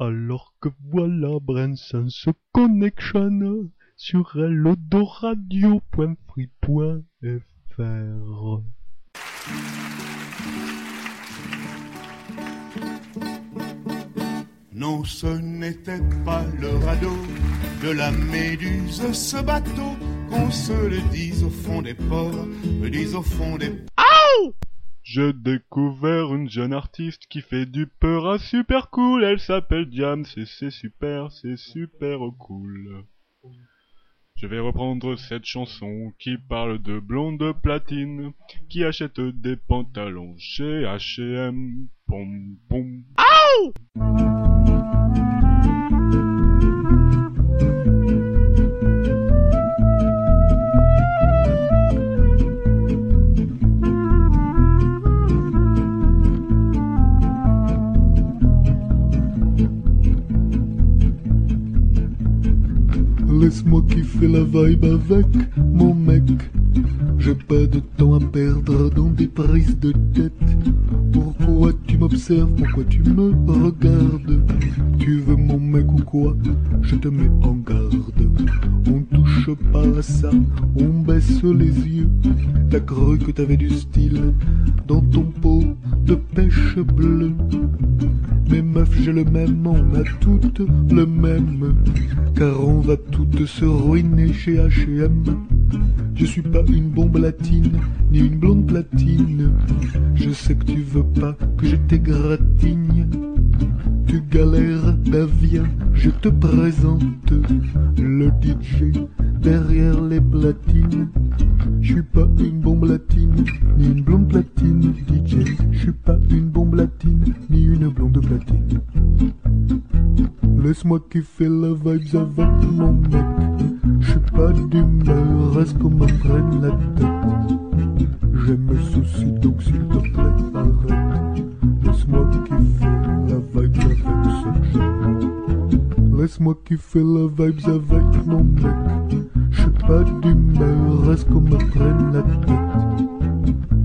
Alors que voilà Brainsense Connection sur eldoradio.free.fr. Non, ce n'était pas le radeau de la méduse, ce bateau, qu'on se le dise au fond des ports, me dise au fond des... J'ai découvert une jeune artiste qui fait du peur super cool. Elle s'appelle Diams et c'est super, c'est super cool. Je vais reprendre cette chanson qui parle de blonde platine qui achète des pantalons chez H&M. Pom pom. Laisse-moi kiffer la vibe avec mon mec. J'ai pas de temps à perdre dans des prises de tête. Pourquoi tu m'observes? Pourquoi tu me regardes? Tu veux mon mec ou quoi? Je te mets en garde. On touche pas à ça, on baisse les yeux. T'as cru que t'avais du style dans ton pot de pêche bleue. Mais meuf, j'ai le même, on a toutes le même. Car on va toutes se ruiner chez H&M. Je suis pas une bombe latine, ni une blonde platine. Je sais que tu veux pas que je t'égratigne. Tu galères, ben viens, je te présente le DJ derrière les platines. Je suis pas une bombe latine, ni une blonde platine, DJ. Je suis pas une bombe latine, ni une blonde platine. Laisse-moi kiffer la vibes avec mon mec. Je suis pas d'humeur, est-ce qu'on me la tête Je me soucie donc s'il te plaît, arrête. Laisse-moi kiffer Laisse-moi kiffer la vibes avec mon mec. Je suis pas d'humeur, est-ce qu'on me prenne la tête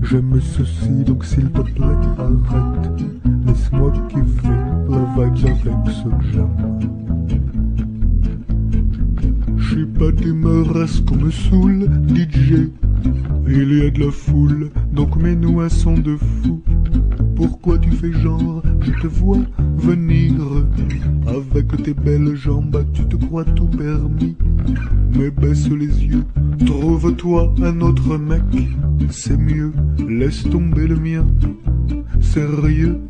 Je me soucie donc s'il te plaît, arrête. Laisse-moi kiffer la vibes avec ce jeu. Je suis pas d'humeur ce qu'on me saoule, DJ. Il y a de la foule, donc mets-nous un son de fou. Pourquoi tu fais genre, je te vois venir. Avec tes belles jambes, tu te crois tout permis. Mais baisse les yeux, trouve-toi un autre mec. C'est mieux, laisse tomber le mien. Sérieux?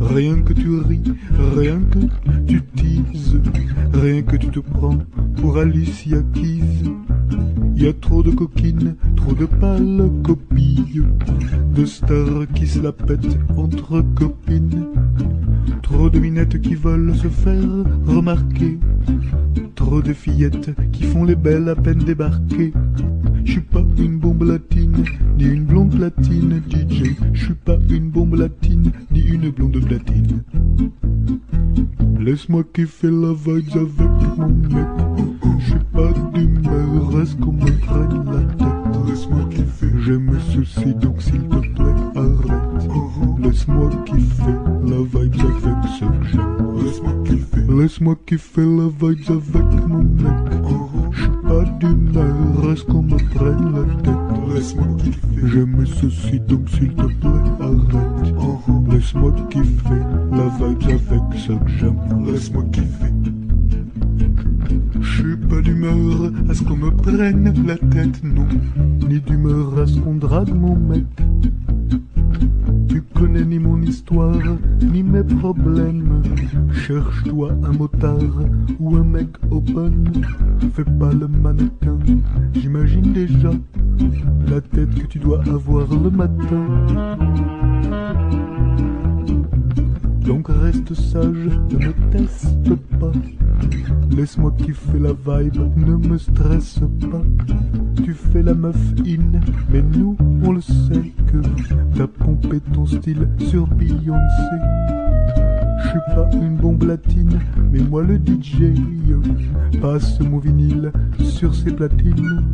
Rien que tu ris, rien que tu teases, rien que tu te prends pour Alicia Keys. Y a trop de coquines, trop de pâles copies, de stars qui se la pètent entre copines. Trop de minettes qui veulent se faire remarquer, trop de fillettes qui font les belles à peine débarquées. Je suis pas une bombe latine, ni une blonde platine, DJ. Je suis pas une bombe latine, ni une blonde platine. Laisse-moi kiffer la vibes avec mon mec. Je suis pas d'humeur, est-ce qu'on me prenne la tête? Laisse-moi kiffer. Je me soucie donc s'il te plaît, arrête. Laisse-moi kiffer la vibes avec ce que j'aime. Laisse-moi kiffer. Laisse-moi kiffer la vibes avec mon mec. Je suis pas d'humeur, est-ce qu'on me prenne la tête? Laisse-moi kiffer. Je me soucie donc s'il te plaît, arrête. Laisse-moi kiffer la vibes avec ce que j'aime. Laisse-moi kiffer. Suis pas d'humeur à ce qu'on me prenne la tête, non. Ni d'humeur à ce qu'on drague mon mec. Tu connais ni mon histoire, ni mes problèmes. Cherche-toi un motard ou un mec open. Fais pas le mannequin, j'imagine déjà la tête que tu dois avoir le matin. Donc reste sage, ne me teste pas. Laisse-moi kiffer la vibe, ne me stresse pas. Tu fais la meuf in, mais nous on le sait que t'as pompé ton style sur Beyoncé. Je suis pas une bombe latine, mais moi le DJ passe mon vinyle sur ses platines.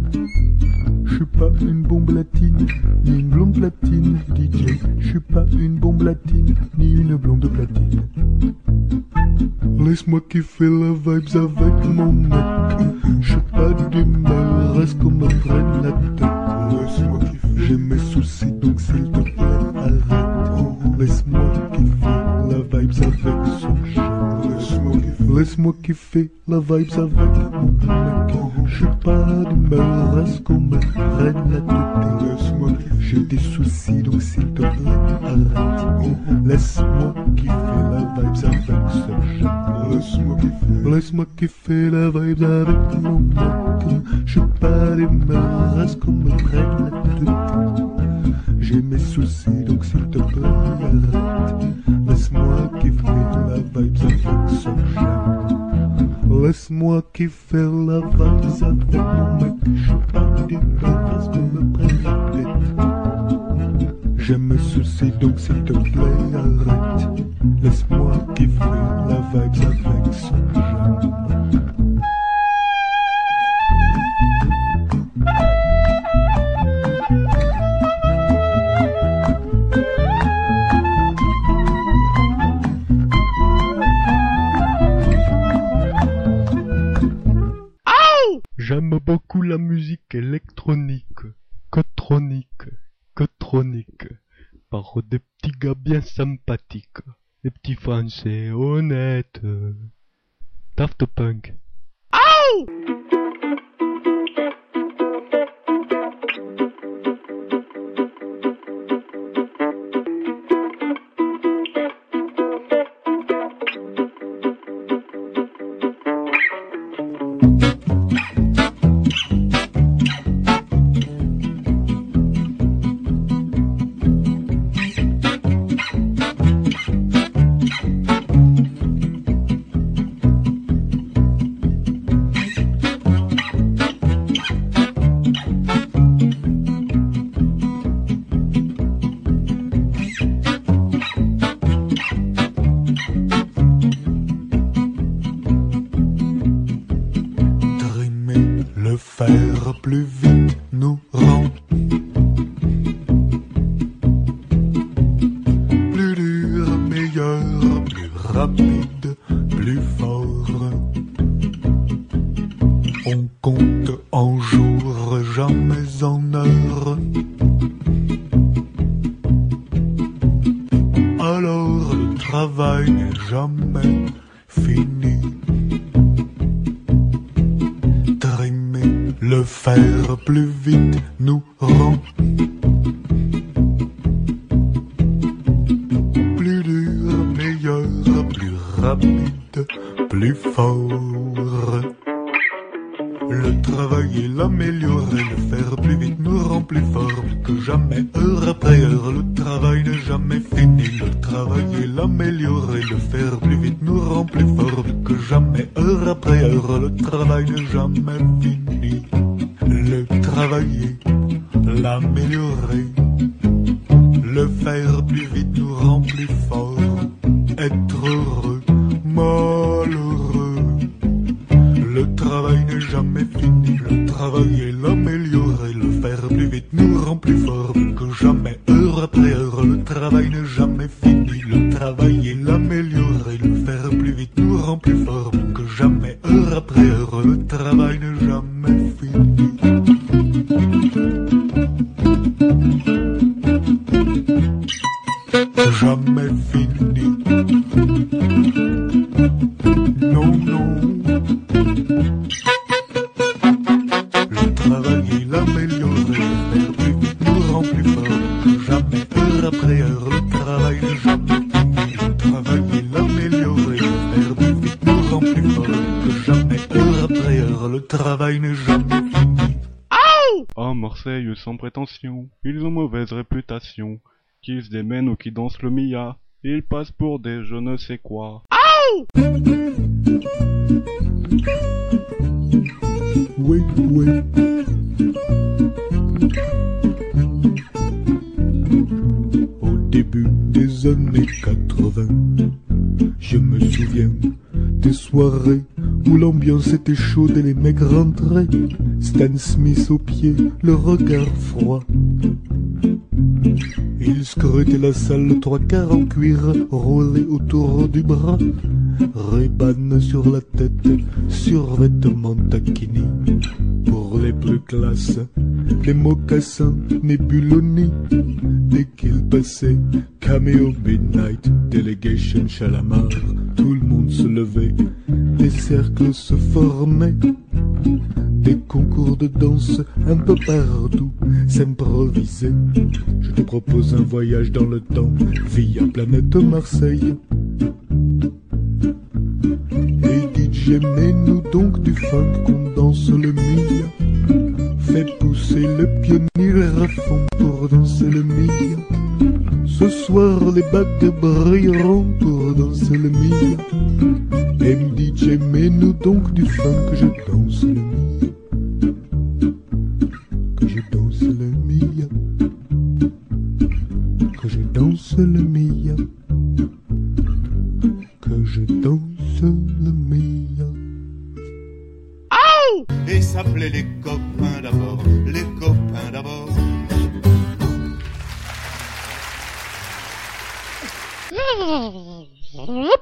Je suis pas une bombe latine, ni une blonde platine, DJ. Je suis pas une bombe latine, une blonde platine. Laisse-moi kiffer la vibes avec mon mec. J'suis pas d'humeur, est-ce qu'on me prenne la tête Laisse-moi kiffer. J'ai mes soucis, donc s'il Laisse-moi kiffer. La vibes avec mon mec. J'suis pas d'humeur, est-ce qu'on me prenne la tête? Laisse-moi. J'ai des soucis, donc s'il te plaît, arrête. Laisse-moi kiffer la vibes avec ce chat. Laisse-moi kiffer. Laisse-moi kiffer la vibes avec mon mec. J'suis pas d'humeur, est-ce qu'on me prenne la tête? J'ai mes soucis, donc s'il te plaît, arrête. Laisse-moi kiffer la vibes avec ce chat. Laisse-moi kiffer la vibes avec mon mec. D'humeur, est-ce qu'on me prenne la tête j'ai mes soucis donc s'il te plaît arrête. Laisse-moi kiffer la vibes J'aime beaucoup la musique électronique, cotronique, cotronique, par des petits gars bien sympathiques, des petits français honnêtes. Daft Punk. Trimer n'est jamais fini. Trimer le fer plus vite nous rend plus dur, meilleur, plus rapide, plus fort. Le travailler, l'améliorer, le faire plus vite nous rend plus fort, que jamais, heure après heure. Le travail n'est jamais fini. Le travailler, l'améliorer, le faire plus vite nous rend plus fort, que jamais, heure après heure. Le travail n'est jamais fini. Le travailler, l'améliorer, le faire plus vite heure après heure. Le travail n'est jamais fini. Jamais fini. Non, non. Le travail et l'améliorer, le faire plus vite rend plus fort n'est jamais fini. Ah, Marseille sans prétention, ils ont mauvaise réputation. Qui se démènent ou qui dansent le Mia, ils passent pour des je ne sais quoi. Oui, oui. Au début des années 80, je me souviens des soirées où l'ambiance était chaude et les mecs rentraient. Stan Smith au pied, le regard froid. Il scrutait la salle, trois quarts en cuir roulés autour du bras. Rébane sur la tête, survêtement taquini. Pour les plus classes, les mocassins nébuloni. Dès qu'il passait, Cameo Midnight, Delegation Chalamar, se levait, des cercles se formaient. Des concours de danse un peu partout s'improvisaient. Je te propose un voyage dans le temps via planète Marseille. Et DJ, mets-nous donc du funk qu'on danse le mia. Fais pousser le pionnier à fond pour danser le mia. Ce soir les bagues brilleront pour danser le mia. Et DJ, mets-nous donc du funk que je danse le mia. Que je danse le mia. Que je danse le mia. Que je danse le mia. Et s'appelait les copains